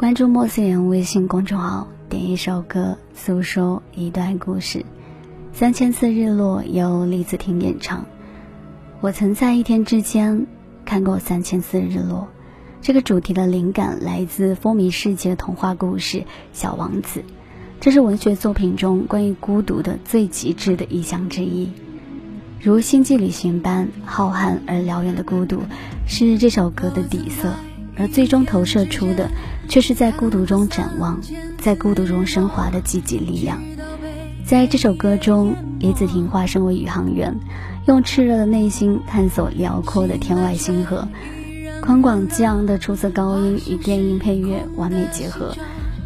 关注莫思言微信公众号，点一首歌，诉说一段故事。三千次日落由李子婷演唱。我曾在一天之间看过三千次日落。这个主题的灵感来自风靡世界的童话故事《小王子》，这是文学作品中关于孤独的最极致的意象之一。如星际旅行般浩瀚而辽远的孤独，是这首歌的底色。而最终投射出的，却是在孤独中展望，在孤独中升华的积极力量。在这首歌中，李子婷化身为宇航员，用炽热的内心探索辽阔的天外星河。宽广激昂的出色高音与电音配乐完美结合，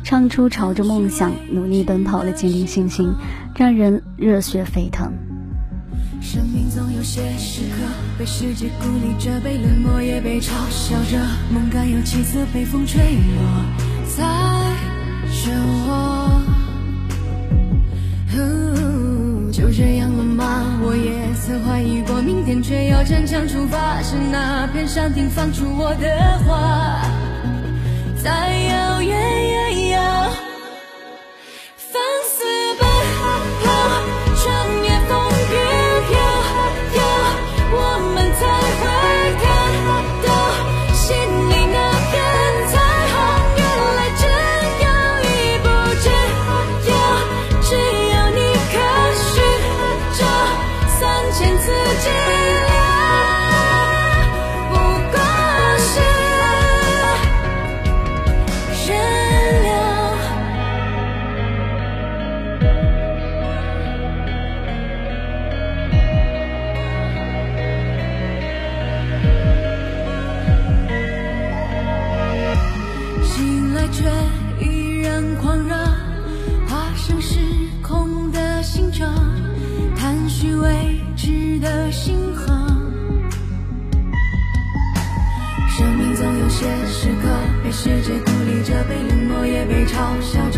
唱出朝着梦想努力奔跑的坚定信心，让人热血沸腾。总有些时刻被世界孤立着，被冷漠也被嘲笑着，梦敢有几次被风吹落，在漩涡。就这样了吗？我也曾怀疑过，明天却要坚强出发，是那片山顶放出我的话，醒来却依然狂热，化身时空的行者，探寻未知的星河。生命总有些时刻被世界孤立着，被冷漠也被嘲笑着。